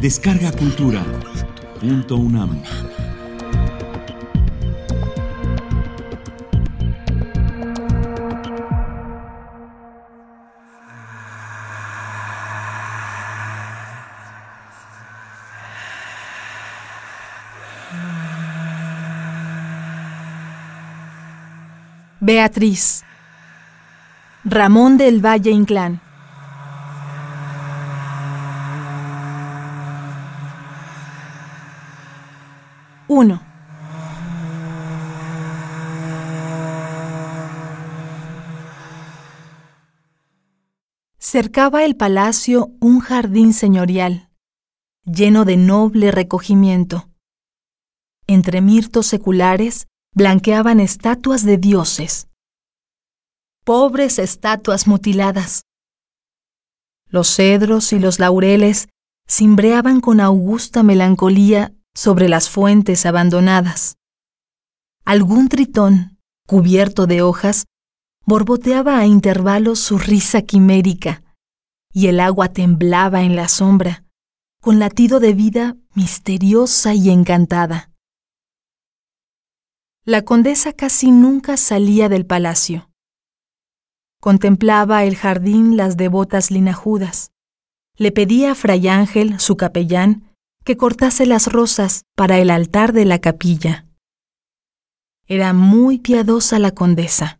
Descarga Cultura. Punto UNAM. Beatriz. Ramón del Valle Inclán. Uno. Cercaba el palacio un jardín señorial, lleno de noble recogimiento. Entre mirtos seculares blanqueaban estatuas de dioses. Pobres estatuas mutiladas. Los cedros y los laureles cimbreaban con augusta melancolía sobre las fuentes abandonadas. Algún tritón, cubierto de hojas, borboteaba a intervalos su risa quimérica, y el agua temblaba en la sombra, con latido de vida misteriosa y encantada. La condesa casi nunca salía del palacio. Contemplaba el jardín las devotas linajudas. Le pedía a Fray Ángel, su capellán, que cortase las rosas para el altar de la capilla. Era muy piadosa la condesa.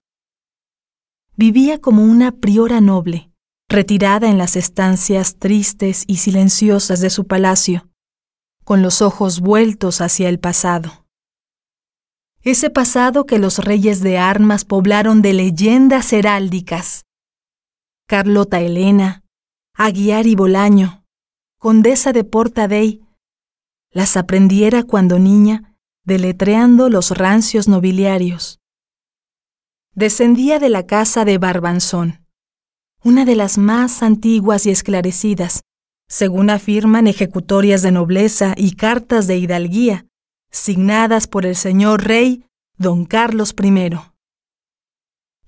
Vivía como una priora noble, retirada en las estancias tristes y silenciosas de su palacio, con los ojos vueltos hacia el pasado. Ese pasado que los reyes de armas poblaron de leyendas heráldicas. Carlota Elena, Aguiar y Bolaño, condesa de Portadey, las aprendiera cuando niña, deletreando los rancios nobiliarios. Descendía de la casa de Barbanzón, una de las más antiguas y esclarecidas, según afirman ejecutorias de nobleza y cartas de hidalguía, signadas por el señor rey don Carlos I.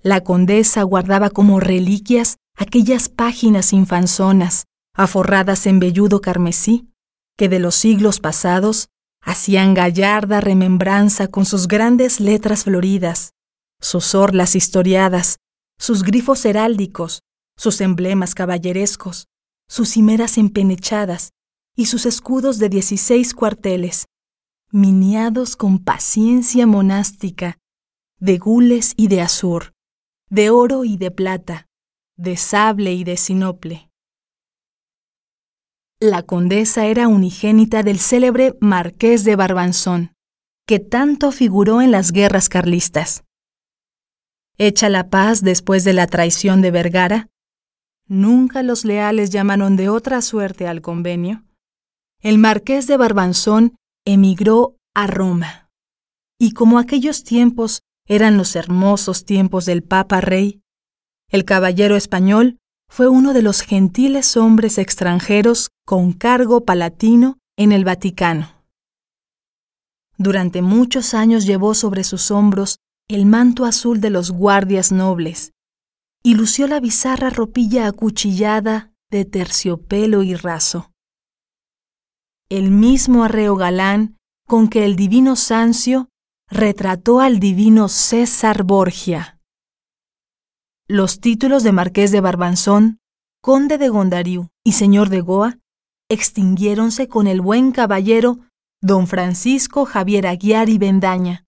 La condesa guardaba como reliquias aquellas páginas infanzonas, aforradas en velludo carmesí, que de los siglos pasados hacían gallarda remembranza con sus grandes letras floridas, sus orlas historiadas, sus grifos heráldicos, sus emblemas caballerescos, sus cimeras empenechadas y sus escudos de dieciséis cuarteles, miniados con paciencia monástica, de gules y de azur, de oro y de plata, de sable y de sinople. La condesa era unigénita del célebre Marqués de Barbanzón, que tanto figuró en las guerras carlistas. Hecha la paz después de la traición de Vergara, nunca los leales llamaron de otra suerte al convenio. El Marqués de Barbanzón emigró a Roma. Y como aquellos tiempos eran los hermosos tiempos del Papa Rey, el caballero español fue uno de los gentiles hombres extranjeros con cargo palatino en el Vaticano. Durante muchos años llevó sobre sus hombros el manto azul de los guardias nobles y lució la bizarra ropilla acuchillada de terciopelo y raso. El mismo arreo galán con que el divino Sancio retrató al divino César Borgia. Los títulos de Marqués de Barbanzón, Conde de Gondariu y Señor de Goa extinguiéronse con el buen caballero don Francisco Javier Aguiar y Bendaña,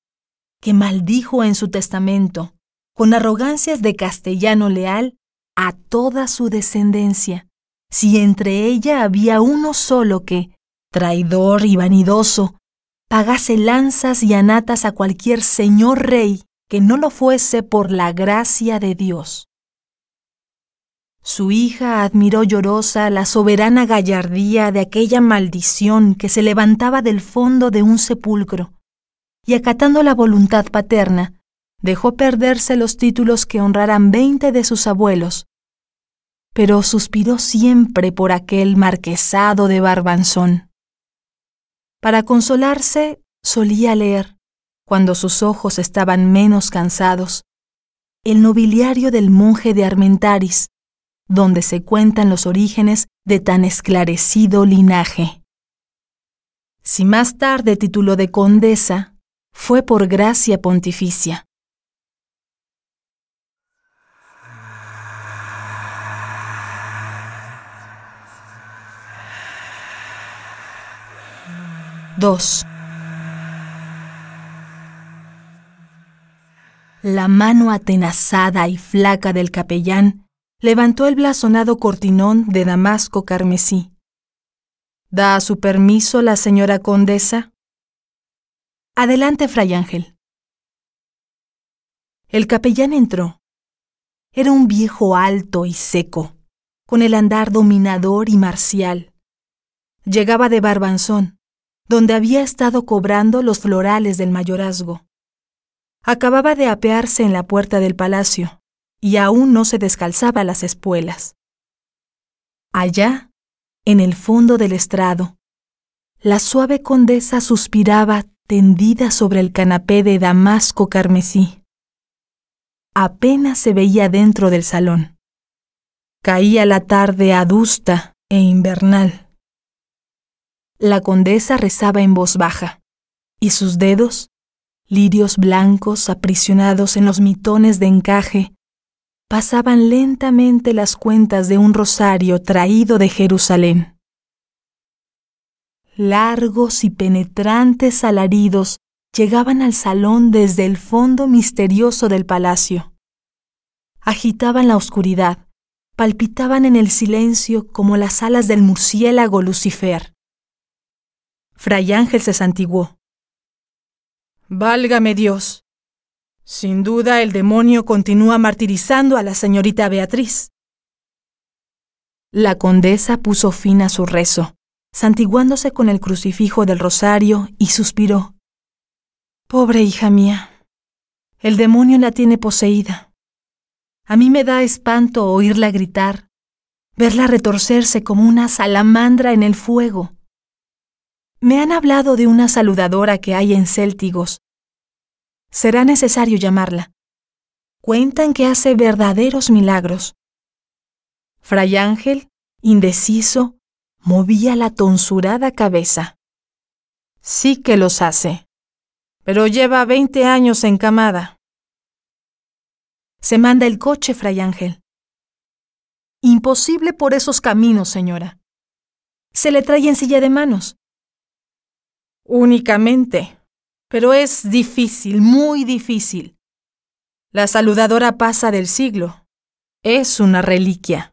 que maldijo en su testamento, con arrogancias de castellano leal, a toda su descendencia, si entre ella había uno solo que, traidor y vanidoso, pagase lanzas y anatas a cualquier señor rey que no lo fuese por la gracia de Dios. Su hija admiró llorosa la soberana gallardía de aquella maldición que se levantaba del fondo de un sepulcro, y acatando la voluntad paterna, dejó perderse los títulos que honraran veinte de sus abuelos, pero suspiró siempre por aquel marquesado de Barbanzón. Para consolarse, solía leer, cuando sus ojos estaban menos cansados, el nobiliario del monje de Armentaris, donde se cuentan los orígenes de tan esclarecido linaje. Si más tarde tituló de condesa, fue por gracia pontificia. Dos. La mano atenazada y flaca del capellán levantó el blasonado cortinón de damasco carmesí. ¿Da su permiso la señora condesa? Adelante, fray Ángel. El capellán entró. Era un viejo alto y seco, con el andar dominador y marcial. Llegaba de Barbanzón, donde había estado cobrando los florales del mayorazgo. Acababa de apearse en la puerta del palacio y aún no se descalzaba las espuelas. Allá, en el fondo del estrado, la suave condesa suspiraba tendida sobre el canapé de damasco carmesí. Apenas se veía dentro del salón. Caía la tarde adusta e invernal. La condesa rezaba en voz baja, y sus dedos lirios blancos aprisionados en los mitones de encaje, pasaban lentamente las cuentas de un rosario traído de Jerusalén. Largos y penetrantes alaridos llegaban al salón desde el fondo misterioso del palacio. Agitaban la oscuridad, palpitaban en el silencio como las alas del murciélago Lucifer. Fray Ángel se santiguó. Válgame Dios. Sin duda el demonio continúa martirizando a la señorita Beatriz. La condesa puso fin a su rezo, santiguándose con el crucifijo del rosario, y suspiró. Pobre hija mía, el demonio la tiene poseída. A mí me da espanto oírla gritar, verla retorcerse como una salamandra en el fuego. Me han hablado de una saludadora que hay en Céltigos, será necesario llamarla. Cuentan que hace verdaderos milagros. Fray Ángel, indeciso, movía la tonsurada cabeza. Sí que los hace, pero lleva veinte años encamada. Se manda el coche, Fray Ángel. Imposible por esos caminos, señora. Se le trae en silla de manos. Únicamente, pero es difícil, muy difícil. La saludadora pasa del siglo. Es una reliquia.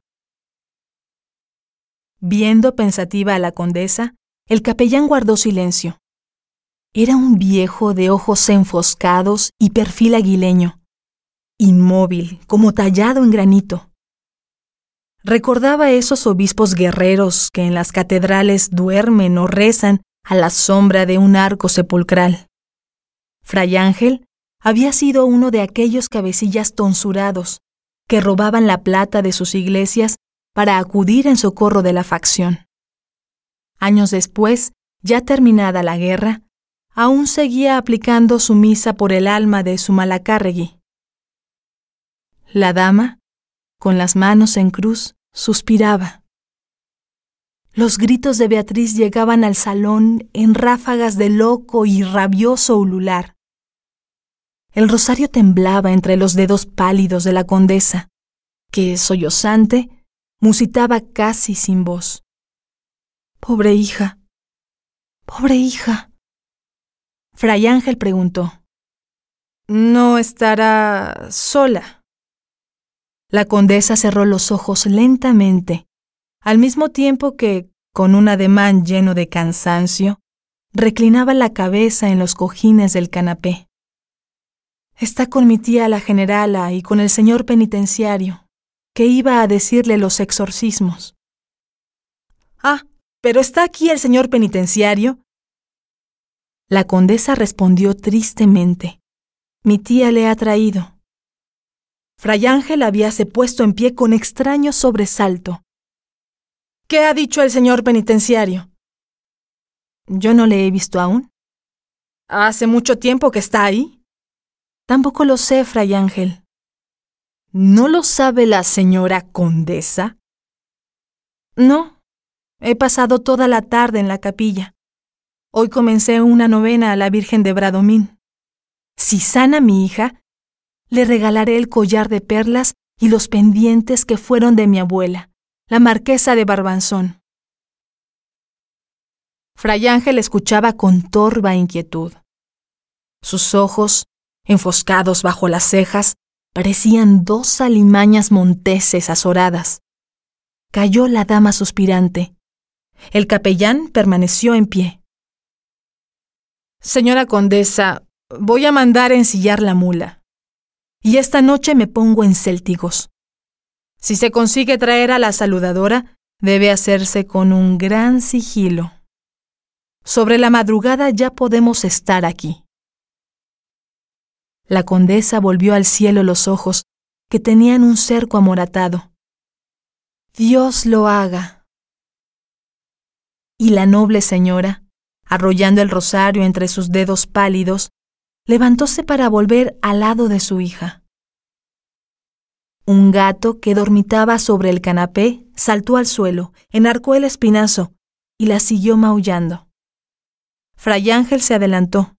Viendo pensativa a la condesa, el capellán guardó silencio. Era un viejo de ojos enfoscados y perfil aguileño, inmóvil, como tallado en granito. Recordaba esos obispos guerreros que en las catedrales duermen o rezan a la sombra de un arco sepulcral. Fray Ángel había sido uno de aquellos cabecillas tonsurados que robaban la plata de sus iglesias para acudir en socorro de la facción. Años después, ya terminada la guerra, aún seguía aplicando su misa por el alma de su malacárregui. La dama, con las manos en cruz, suspiraba. Los gritos de Beatriz llegaban al salón en ráfagas de loco y rabioso ulular. El rosario temblaba entre los dedos pálidos de la condesa, que, sollozante, musitaba casi sin voz. Pobre hija, pobre hija. Fray Ángel preguntó. ¿No estará sola? La condesa cerró los ojos lentamente, al mismo tiempo que, con un ademán lleno de cansancio, reclinaba la cabeza en los cojines del canapé. Está con mi tía la generala y con el señor penitenciario, que iba a decirle los exorcismos. Ah, pero está aquí el señor penitenciario. La condesa respondió tristemente. Mi tía le ha traído. Fray Ángel habíase puesto en pie con extraño sobresalto. ¿Qué ha dicho el señor penitenciario? Yo no le he visto aún. ¿Hace mucho tiempo que está ahí? Tampoco lo sé, Fray Ángel. ¿No lo sabe la señora condesa? No. He pasado toda la tarde en la capilla. Hoy comencé una novena a la Virgen de Bradomín. Si sana mi hija, le regalaré el collar de perlas y los pendientes que fueron de mi abuela, la marquesa de Barbanzón. Fray Ángel escuchaba con torva inquietud. Sus ojos, enfoscados bajo las cejas, parecían dos alimañas monteses azoradas. Cayó la dama suspirante. El capellán permaneció en pie. Señora condesa, voy a mandar ensillar la mula. Y esta noche me pongo en céltigos. Si se consigue traer a la saludadora, debe hacerse con un gran sigilo. Sobre la madrugada ya podemos estar aquí. La condesa volvió al cielo los ojos, que tenían un cerco amoratado. Dios lo haga. Y la noble señora, arrollando el rosario entre sus dedos pálidos, levantóse para volver al lado de su hija. Un gato que dormitaba sobre el canapé saltó al suelo, enarcó el espinazo y la siguió maullando. Fray Ángel se adelantó,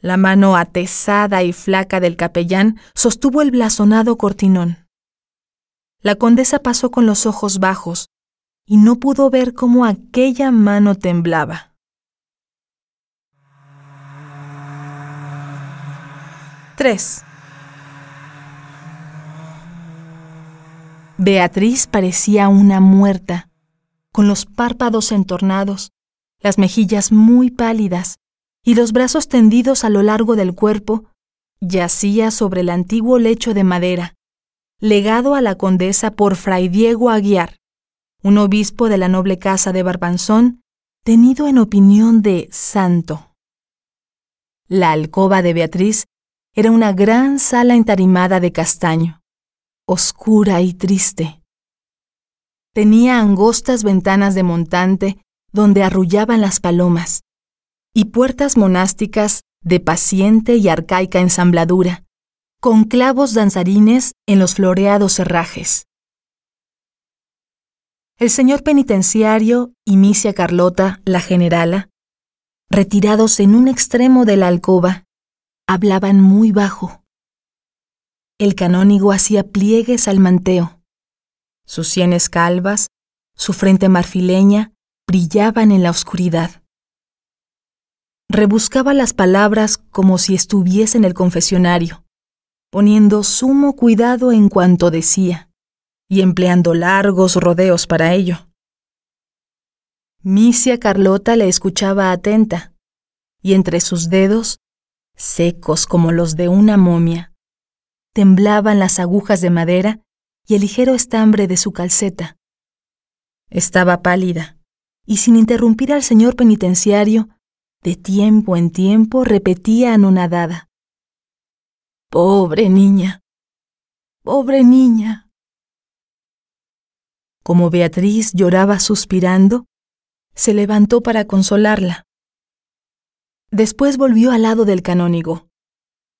la mano atesada y flaca del capellán sostuvo el blasonado cortinón. La condesa pasó con los ojos bajos y no pudo ver cómo aquella mano temblaba. Tres. Beatriz parecía una muerta, con los párpados entornados, las mejillas muy pálidas y los brazos tendidos a lo largo del cuerpo, yacía sobre el antiguo lecho de madera, legado a la condesa por fray Diego Aguiar, un obispo de la noble casa de Barbanzón, tenido en opinión de santo. La alcoba de Beatriz era una gran sala entarimada de castaño, oscura y triste. Tenía angostas ventanas de montante donde arrullaban las palomas, y puertas monásticas de paciente y arcaica ensambladura, con clavos danzarines en los floreados herrajes. El señor penitenciario y Misia Carlota, la generala, retirados en un extremo de la alcoba, hablaban muy bajo. El canónigo hacía pliegues al manteo. Sus sienes calvas, su frente marfileña, brillaban en la oscuridad. Rebuscaba las palabras como si estuviese en el confesionario, poniendo sumo cuidado en cuanto decía, y empleando largos rodeos para ello. Misia Carlota le escuchaba atenta, y entre sus dedos, secos como los de una momia, temblaban las agujas de madera y el ligero estambre de su calceta. Estaba pálida, y sin interrumpir al señor penitenciario, de tiempo en tiempo repetía anonadada. Pobre niña, pobre niña. Como Beatriz lloraba suspirando, se levantó para consolarla. Después volvió al lado del canónigo,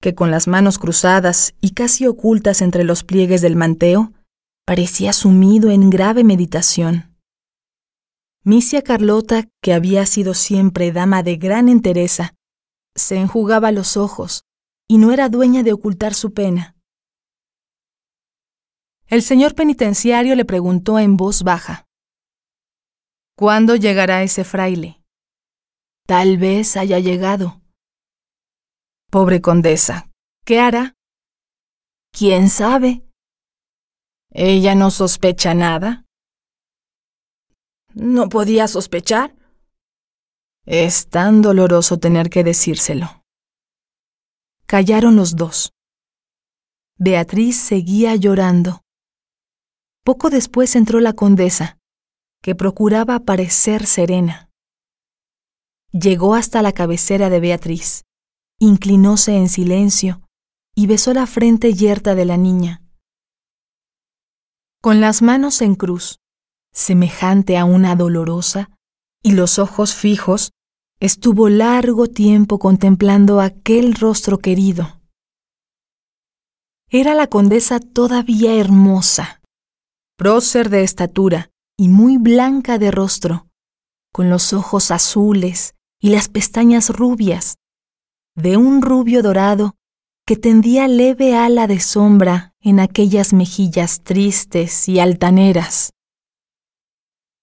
que con las manos cruzadas y casi ocultas entre los pliegues del manteo, parecía sumido en grave meditación. Misia Carlota, que había sido siempre dama de gran entereza, se enjugaba los ojos y no era dueña de ocultar su pena. El señor penitenciario le preguntó en voz baja, ¿Cuándo llegará ese fraile? Tal vez haya llegado. Pobre condesa, ¿qué hará? ¿Quién sabe? ¿Ella no sospecha nada? ¿No podía sospechar? Es tan doloroso tener que decírselo. Callaron los dos. Beatriz seguía llorando. Poco después entró la condesa, que procuraba parecer serena. Llegó hasta la cabecera de Beatriz, inclinóse en silencio y besó la frente yerta de la niña. Con las manos en cruz, semejante a una dolorosa, y los ojos fijos, estuvo largo tiempo contemplando aquel rostro querido. Era la condesa todavía hermosa, prócer de estatura y muy blanca de rostro, con los ojos azules y las pestañas rubias, de un rubio dorado que tendía leve ala de sombra en aquellas mejillas tristes y altaneras.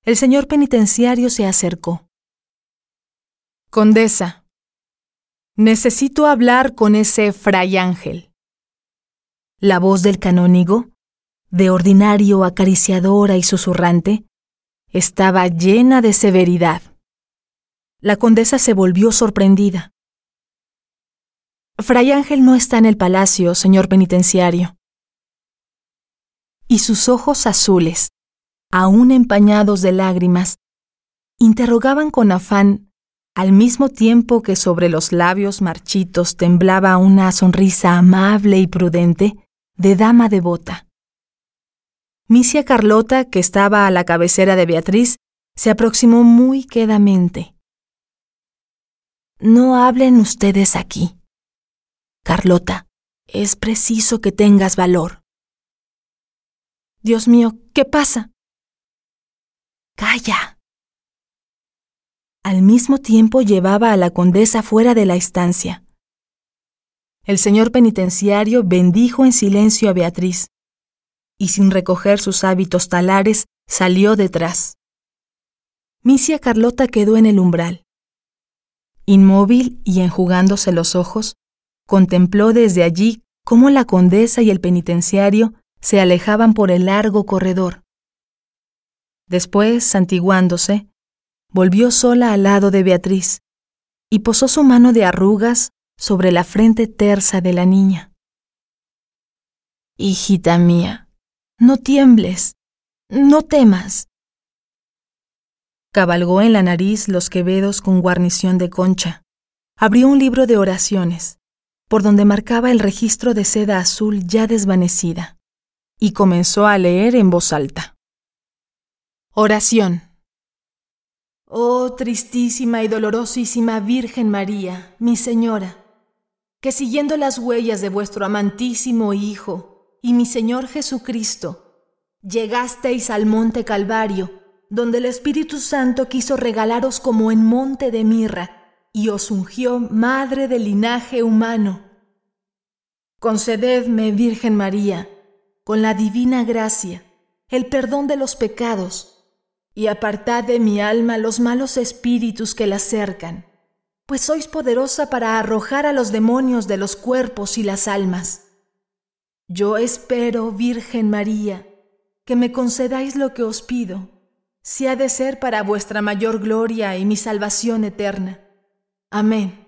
El señor penitenciario se acercó. Condesa, necesito hablar con ese fray Ángel. La voz del canónigo, de ordinario acariciadora y susurrante, estaba llena de severidad. La condesa se volvió sorprendida. Fray Ángel no está en el palacio, señor penitenciario. Y sus ojos azules, aún empañados de lágrimas, interrogaban con afán, al mismo tiempo que sobre los labios marchitos temblaba una sonrisa amable y prudente de dama devota. Misia Carlota, que estaba a la cabecera de Beatriz, se aproximó muy quedamente. No hablen ustedes aquí. Carlota, es preciso que tengas valor. Dios mío, ¿qué pasa? Calla. Al mismo tiempo llevaba a la condesa fuera de la estancia. El señor penitenciario bendijo en silencio a Beatriz y sin recoger sus hábitos talares salió detrás. Misia Carlota quedó en el umbral. Inmóvil y enjugándose los ojos, contempló desde allí cómo la condesa y el penitenciario se alejaban por el largo corredor. Después, santiguándose, volvió sola al lado de Beatriz y posó su mano de arrugas sobre la frente tersa de la niña. Hijita mía, no tiembles, no temas. Cabalgó en la nariz los quevedos con guarnición de concha. Abrió un libro de oraciones, por donde marcaba el registro de seda azul ya desvanecida, y comenzó a leer en voz alta. Oración. Oh tristísima y dolorosísima Virgen María, mi Señora, que siguiendo las huellas de vuestro amantísimo Hijo y mi Señor Jesucristo, llegasteis al monte Calvario, donde el Espíritu Santo quiso regalaros como en monte de mirra, y os ungió madre del linaje humano. Concededme, Virgen María, con la divina gracia, el perdón de los pecados, y apartad de mi alma los malos espíritus que la cercan, pues sois poderosa para arrojar a los demonios de los cuerpos y las almas. Yo espero, Virgen María, que me concedáis lo que os pido, si ha de ser para vuestra mayor gloria y mi salvación eterna. Amén.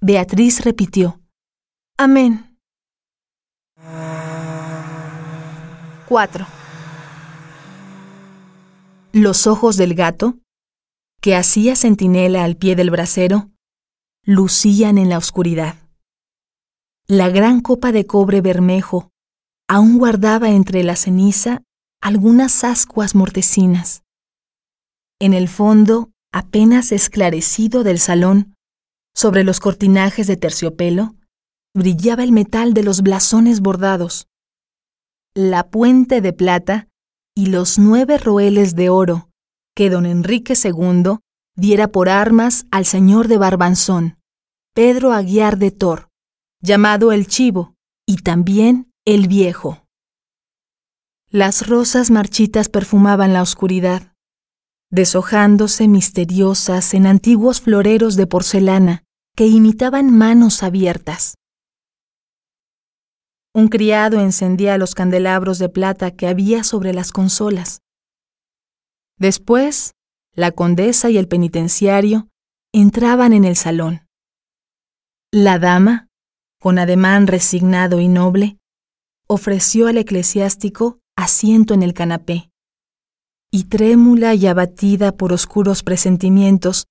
Beatriz repitió, Amén. 4. Los ojos del gato, que hacía centinela al pie del brasero, lucían en la oscuridad. La gran copa de cobre bermejo aún guardaba entre la ceniza algunas ascuas mortecinas. En el fondo, apenas esclarecido del salón, sobre los cortinajes de terciopelo, brillaba el metal de los blasones bordados. La puente de plata y los nueve roeles de oro que don Enrique II diera por armas al señor de Barbanzón, Pedro Aguiar de Tor, llamado el Chivo, y también el Viejo. Las rosas marchitas perfumaban la oscuridad, deshojándose misteriosas en antiguos floreros de porcelana que imitaban manos abiertas. Un criado encendía los candelabros de plata que había sobre las consolas. Después, la condesa y el penitenciario entraban en el salón. La dama, con ademán resignado y noble, ofreció al eclesiástico asiento en el canapé, y trémula y abatida por oscuros presentimientos,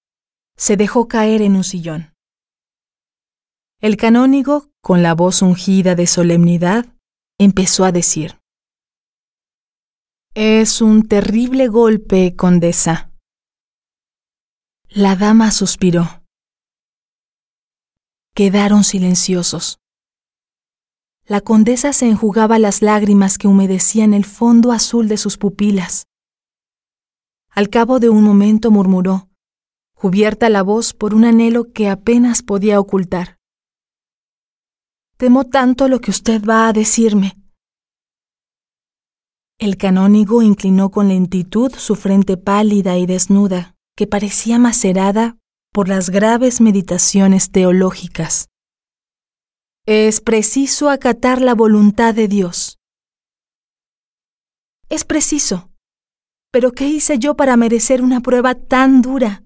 se dejó caer en un sillón. El canónigo, con la voz ungida de solemnidad, empezó a decir, Es un terrible golpe, condesa. La dama suspiró. Quedaron silenciosos. La condesa se enjugaba las lágrimas que humedecían el fondo azul de sus pupilas. Al cabo de un momento murmuró, cubierta la voz por un anhelo que apenas podía ocultar. Temo tanto lo que usted va a decirme. El canónigo inclinó con lentitud su frente pálida y desnuda, que parecía macerada por las graves meditaciones teológicas. Es preciso acatar la voluntad de Dios. Es preciso. Pero ¿qué hice yo para merecer una prueba tan dura?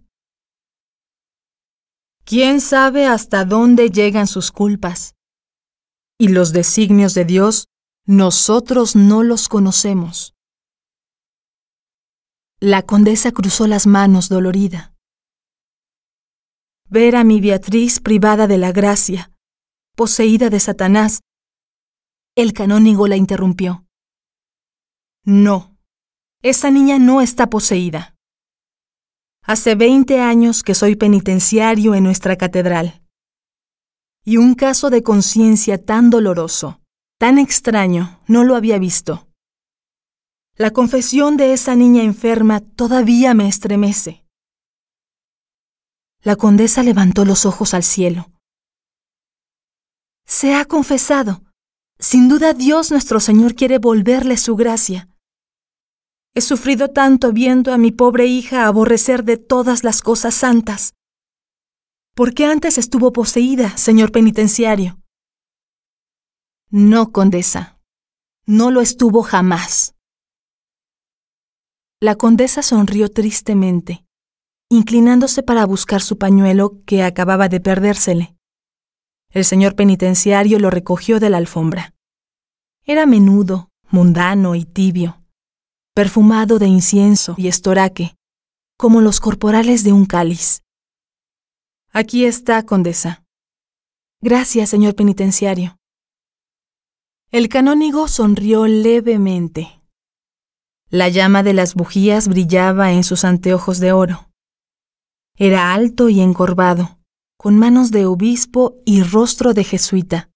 ¿Quién sabe hasta dónde llegan sus culpas? Y los designios de Dios, nosotros no los conocemos. La condesa cruzó las manos dolorida. Ver a mi Beatriz privada de la gracia, poseída de Satanás. El canónigo la interrumpió. No, esa niña no está poseída. Hace veinte años que soy penitenciario en nuestra catedral. Y un caso de conciencia tan doloroso, tan extraño, no lo había visto. La confesión de esa niña enferma todavía me estremece. La condesa levantó los ojos al cielo. Se ha confesado. Sin duda Dios nuestro Señor quiere volverle su gracia. He sufrido tanto viendo a mi pobre hija aborrecer de todas las cosas santas. ¿Por qué antes estuvo poseída, señor penitenciario? No, condesa. No lo estuvo jamás. La condesa sonrió tristemente, inclinándose para buscar su pañuelo que acababa de perdérsele. El señor penitenciario lo recogió de la alfombra. Era menudo, mundano y tibio perfumado de incienso y estoraque, como los corporales de un cáliz. Aquí está, condesa. Gracias, señor penitenciario. El canónigo sonrió levemente. La llama de las bujías brillaba en sus anteojos de oro. Era alto y encorvado, con manos de obispo y rostro de jesuita.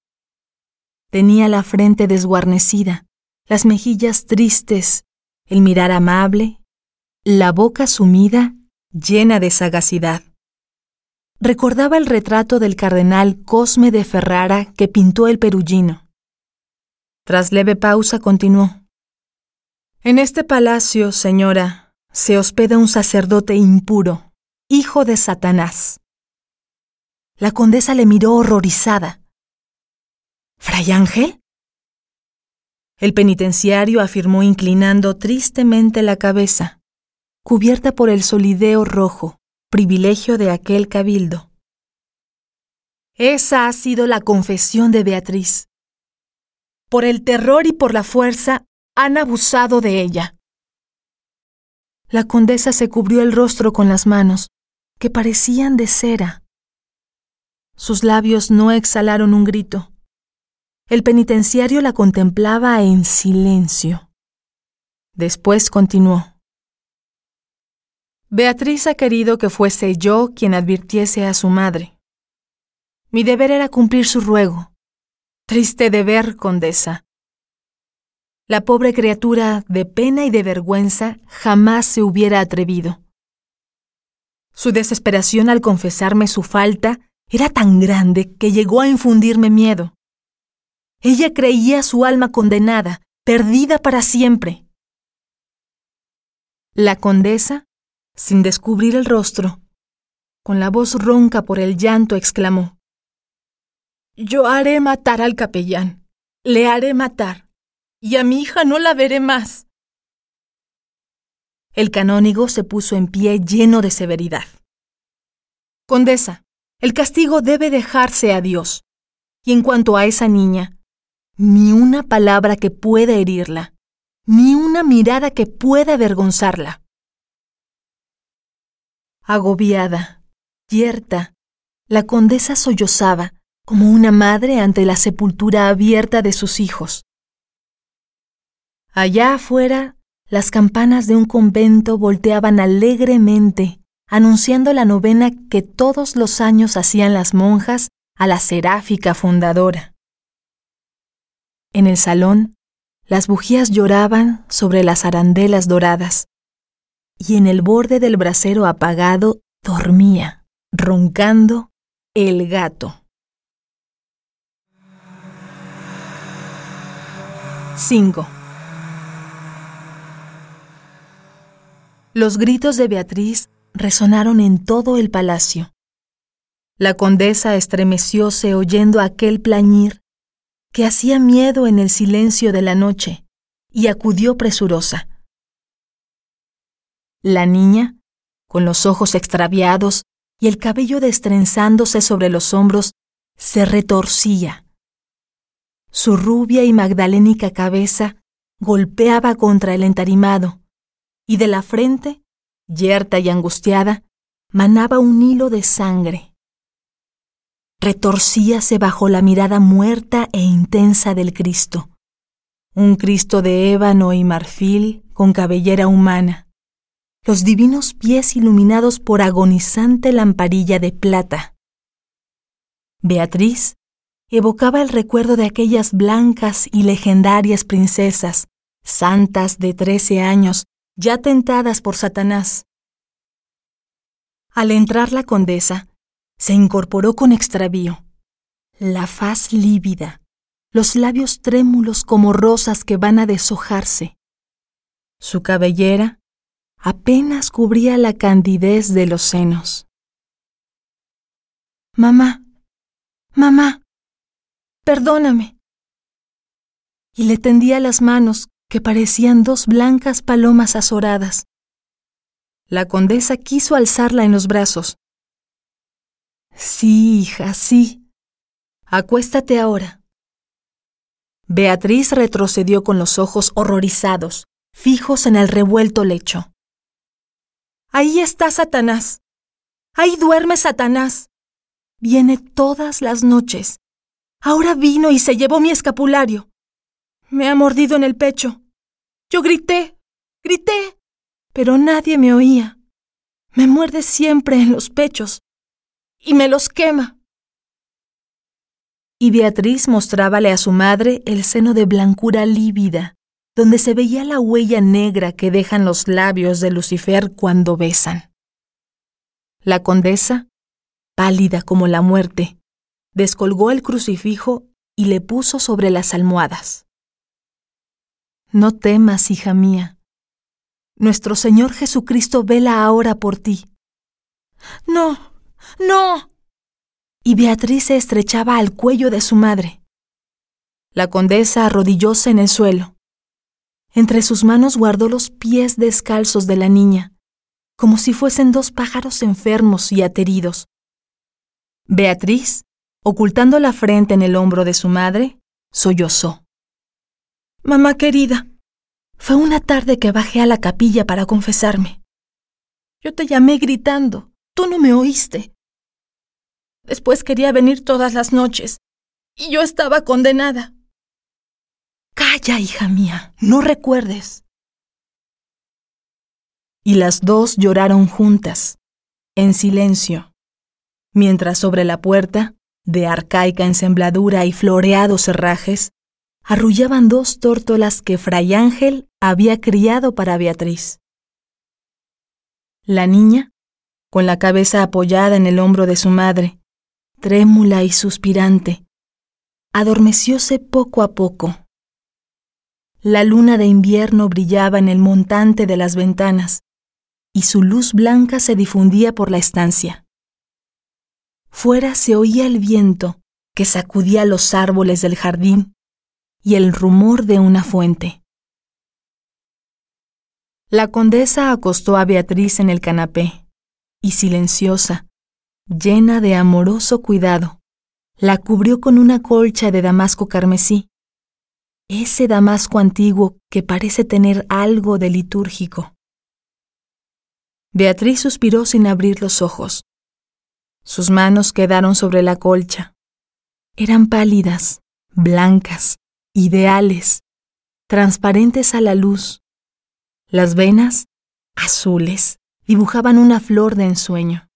Tenía la frente desguarnecida, las mejillas tristes el mirar amable, la boca sumida, llena de sagacidad. Recordaba el retrato del cardenal Cosme de Ferrara que pintó el perullino. Tras leve pausa continuó. En este palacio, señora, se hospeda un sacerdote impuro, hijo de Satanás. La condesa le miró horrorizada. ¿Fray Ángel? El penitenciario afirmó inclinando tristemente la cabeza, cubierta por el solideo rojo, privilegio de aquel cabildo. Esa ha sido la confesión de Beatriz. Por el terror y por la fuerza han abusado de ella. La condesa se cubrió el rostro con las manos, que parecían de cera. Sus labios no exhalaron un grito. El penitenciario la contemplaba en silencio. Después continuó. Beatriz ha querido que fuese yo quien advirtiese a su madre. Mi deber era cumplir su ruego. Triste deber, condesa. La pobre criatura, de pena y de vergüenza, jamás se hubiera atrevido. Su desesperación al confesarme su falta era tan grande que llegó a infundirme miedo. Ella creía su alma condenada, perdida para siempre. La condesa, sin descubrir el rostro, con la voz ronca por el llanto, exclamó, Yo haré matar al capellán, le haré matar, y a mi hija no la veré más. El canónigo se puso en pie lleno de severidad. Condesa, el castigo debe dejarse a Dios. Y en cuanto a esa niña, ni una palabra que pueda herirla, ni una mirada que pueda avergonzarla. Agobiada, yerta, la condesa sollozaba como una madre ante la sepultura abierta de sus hijos. Allá afuera, las campanas de un convento volteaban alegremente, anunciando la novena que todos los años hacían las monjas a la seráfica fundadora. En el salón, las bujías lloraban sobre las arandelas doradas, y en el borde del brasero apagado dormía, roncando, el gato. 5. Los gritos de Beatriz resonaron en todo el palacio. La condesa estremecióse oyendo aquel plañir que hacía miedo en el silencio de la noche y acudió presurosa. La niña, con los ojos extraviados y el cabello destrenzándose sobre los hombros, se retorcía. Su rubia y magdalénica cabeza golpeaba contra el entarimado, y de la frente, yerta y angustiada, manaba un hilo de sangre. Retorcíase bajo la mirada muerta e intensa del Cristo, un Cristo de ébano y marfil con cabellera humana, los divinos pies iluminados por agonizante lamparilla de plata. Beatriz evocaba el recuerdo de aquellas blancas y legendarias princesas, santas de trece años, ya tentadas por Satanás. Al entrar la condesa, se incorporó con extravío, la faz lívida, los labios trémulos como rosas que van a deshojarse. Su cabellera apenas cubría la candidez de los senos. Mamá, mamá, perdóname. Y le tendía las manos que parecían dos blancas palomas azoradas. La condesa quiso alzarla en los brazos. Sí, hija, sí. Acuéstate ahora. Beatriz retrocedió con los ojos horrorizados, fijos en el revuelto lecho. Ahí está Satanás. Ahí duerme Satanás. Viene todas las noches. Ahora vino y se llevó mi escapulario. Me ha mordido en el pecho. Yo grité, grité, pero nadie me oía. Me muerde siempre en los pechos y me los quema. Y Beatriz mostrábale a su madre el seno de blancura lívida, donde se veía la huella negra que dejan los labios de Lucifer cuando besan. La condesa, pálida como la muerte, descolgó el crucifijo y le puso sobre las almohadas. No temas, hija mía. Nuestro Señor Jesucristo vela ahora por ti. No, no. Y Beatriz se estrechaba al cuello de su madre. La condesa arrodillóse en el suelo. Entre sus manos guardó los pies descalzos de la niña, como si fuesen dos pájaros enfermos y ateridos. Beatriz ocultando la frente en el hombro de su madre, sollozó. Mamá querida, fue una tarde que bajé a la capilla para confesarme. Yo te llamé gritando, tú no me oíste. Después quería venir todas las noches, y yo estaba condenada. Calla, hija mía, no recuerdes. Y las dos lloraron juntas, en silencio, mientras sobre la puerta de arcaica ensembladura y floreados herrajes, arrullaban dos tórtolas que Fray Ángel había criado para Beatriz. La niña, con la cabeza apoyada en el hombro de su madre, trémula y suspirante, adormecióse poco a poco. La luna de invierno brillaba en el montante de las ventanas, y su luz blanca se difundía por la estancia. Fuera se oía el viento que sacudía los árboles del jardín y el rumor de una fuente. La condesa acostó a Beatriz en el canapé y silenciosa, llena de amoroso cuidado, la cubrió con una colcha de damasco carmesí, ese damasco antiguo que parece tener algo de litúrgico. Beatriz suspiró sin abrir los ojos. Sus manos quedaron sobre la colcha. Eran pálidas, blancas, ideales, transparentes a la luz. Las venas, azules, dibujaban una flor de ensueño.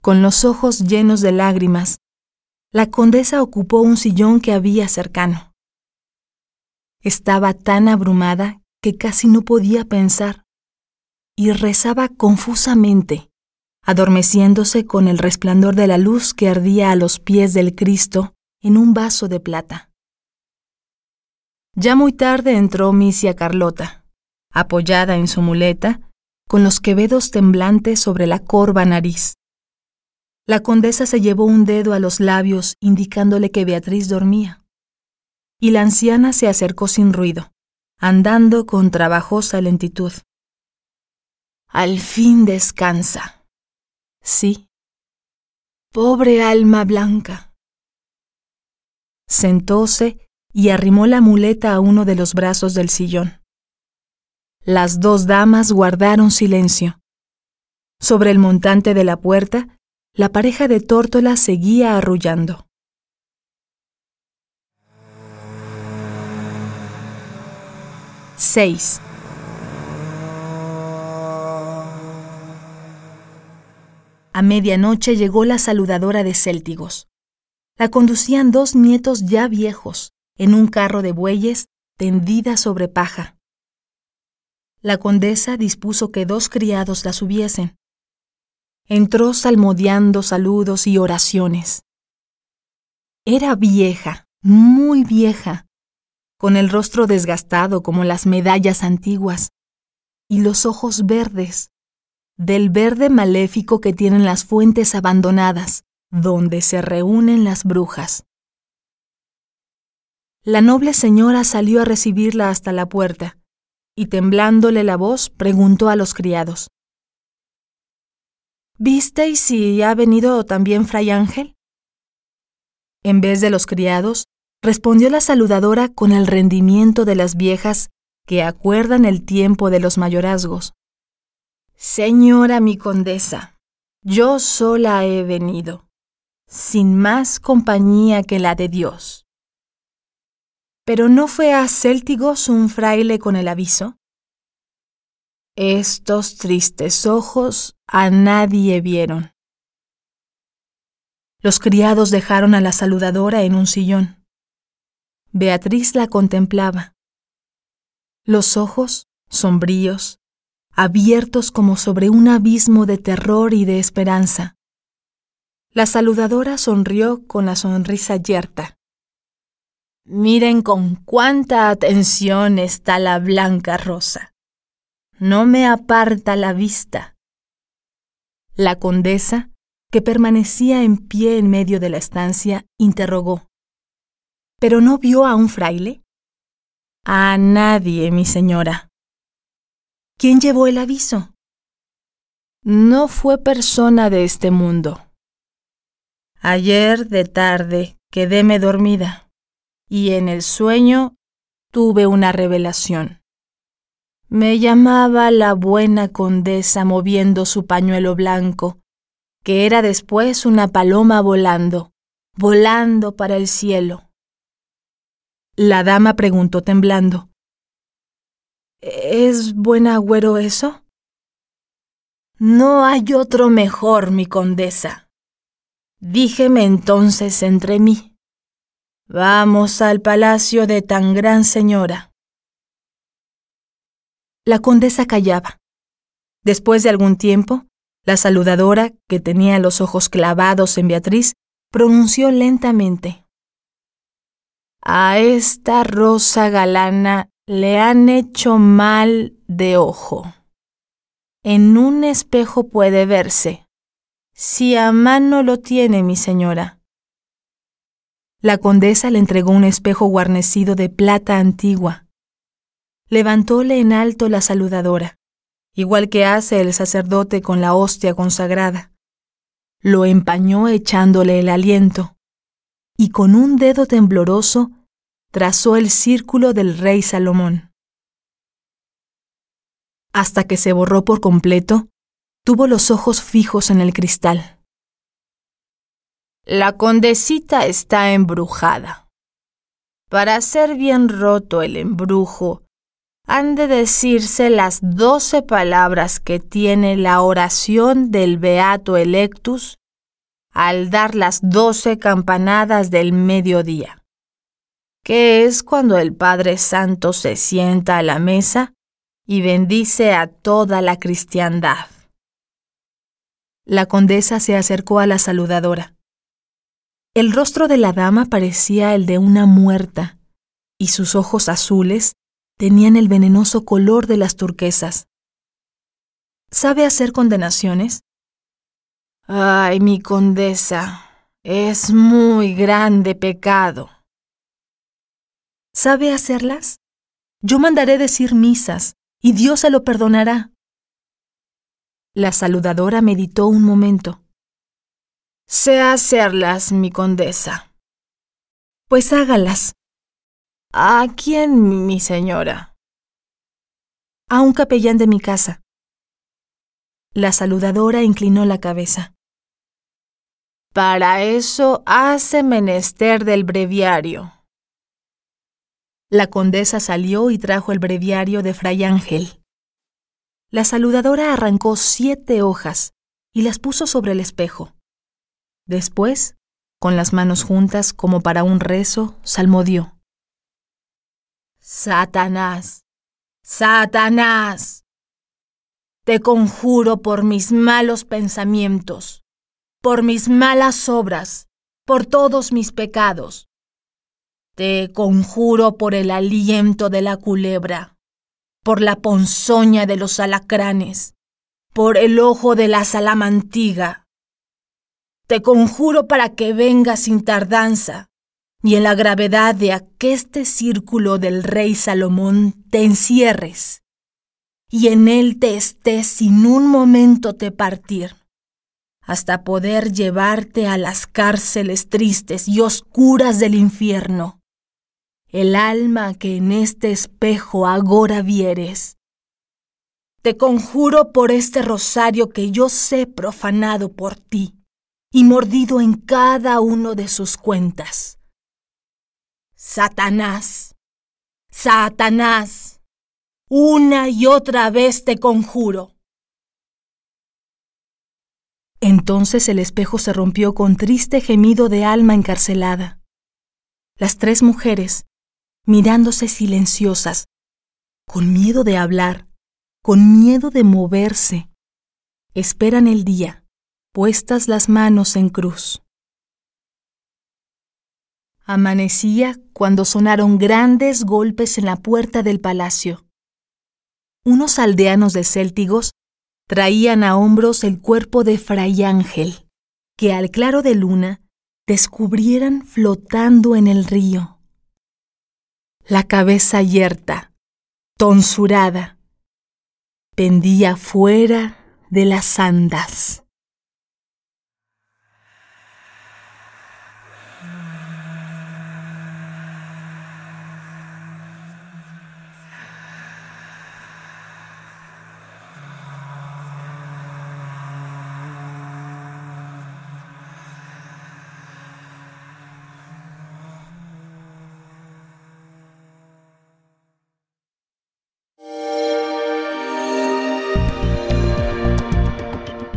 Con los ojos llenos de lágrimas, la condesa ocupó un sillón que había cercano. Estaba tan abrumada que casi no podía pensar y rezaba confusamente adormeciéndose con el resplandor de la luz que ardía a los pies del Cristo en un vaso de plata. Ya muy tarde entró Misia Carlota, apoyada en su muleta, con los quevedos temblantes sobre la corva nariz. La condesa se llevó un dedo a los labios indicándole que Beatriz dormía. Y la anciana se acercó sin ruido, andando con trabajosa lentitud. Al fin descansa. Sí. Pobre alma blanca. Sentóse y arrimó la muleta a uno de los brazos del sillón. Las dos damas guardaron silencio. Sobre el montante de la puerta la pareja de tórtola seguía arrullando. Seis. A medianoche llegó la saludadora de Céltigos. La conducían dos nietos ya viejos, en un carro de bueyes tendida sobre paja. La condesa dispuso que dos criados la subiesen entró salmodiando saludos y oraciones. Era vieja, muy vieja, con el rostro desgastado como las medallas antiguas, y los ojos verdes, del verde maléfico que tienen las fuentes abandonadas, donde se reúnen las brujas. La noble señora salió a recibirla hasta la puerta, y temblándole la voz preguntó a los criados. ¿Visteis si ha venido también Fray Ángel? En vez de los criados, respondió la saludadora con el rendimiento de las viejas que acuerdan el tiempo de los mayorazgos. Señora mi condesa, yo sola he venido, sin más compañía que la de Dios. ¿Pero no fue a Céltigos un fraile con el aviso? Estos tristes ojos a nadie vieron. Los criados dejaron a la saludadora en un sillón. Beatriz la contemplaba. Los ojos, sombríos, abiertos como sobre un abismo de terror y de esperanza. La saludadora sonrió con la sonrisa yerta. Miren con cuánta atención está la blanca rosa no me aparta la vista. La condesa, que permanecía en pie en medio de la estancia, interrogó. ¿Pero no vio a un fraile? A nadie, mi señora. ¿Quién llevó el aviso? No fue persona de este mundo. Ayer de tarde quedéme dormida y en el sueño tuve una revelación. Me llamaba la buena condesa moviendo su pañuelo blanco, que era después una paloma volando, volando para el cielo. La dama preguntó temblando. ¿Es buen agüero eso? No hay otro mejor, mi condesa. Díjeme entonces entre mí. Vamos al palacio de tan gran señora. La condesa callaba. Después de algún tiempo, la saludadora, que tenía los ojos clavados en Beatriz, pronunció lentamente. A esta rosa galana le han hecho mal de ojo. En un espejo puede verse, si a mano lo tiene mi señora. La condesa le entregó un espejo guarnecido de plata antigua levantóle en alto la saludadora, igual que hace el sacerdote con la hostia consagrada. Lo empañó echándole el aliento, y con un dedo tembloroso trazó el círculo del rey Salomón. Hasta que se borró por completo, tuvo los ojos fijos en el cristal. La condesita está embrujada. Para ser bien roto el embrujo han de decirse las doce palabras que tiene la oración del Beato Electus al dar las doce campanadas del mediodía, que es cuando el Padre Santo se sienta a la mesa y bendice a toda la cristiandad. La condesa se acercó a la saludadora. El rostro de la dama parecía el de una muerta, y sus ojos azules tenían el venenoso color de las turquesas. ¿Sabe hacer condenaciones? Ay, mi condesa, es muy grande pecado. ¿Sabe hacerlas? Yo mandaré decir misas, y Dios se lo perdonará. La saludadora meditó un momento. Sé hacerlas, mi condesa. Pues hágalas. ¿A quién, mi señora? A un capellán de mi casa. La saludadora inclinó la cabeza. Para eso hace menester del breviario. La condesa salió y trajo el breviario de Fray Ángel. La saludadora arrancó siete hojas y las puso sobre el espejo. Después, con las manos juntas como para un rezo, salmodió. Satanás, Satanás, te conjuro por mis malos pensamientos, por mis malas obras, por todos mis pecados. Te conjuro por el aliento de la culebra, por la ponzoña de los alacranes, por el ojo de la salamantiga. Te conjuro para que vengas sin tardanza, y en la gravedad de aqueste círculo del rey Salomón te encierres, y en él te estés sin un momento te partir, hasta poder llevarte a las cárceles tristes y oscuras del infierno el alma que en este espejo agora vieres. Te conjuro por este rosario que yo sé profanado por ti y mordido en cada uno de sus cuentas. Satanás, Satanás, una y otra vez te conjuro. Entonces el espejo se rompió con triste gemido de alma encarcelada. Las tres mujeres, mirándose silenciosas, con miedo de hablar, con miedo de moverse. Esperan el día, puestas las manos en cruz. Amanecía cuando sonaron grandes golpes en la puerta del palacio. Unos aldeanos de Céltigos traían a hombros el cuerpo de Fray Ángel, que al claro de luna descubrieran flotando en el río la cabeza yerta, tonsurada, pendía fuera de las andas.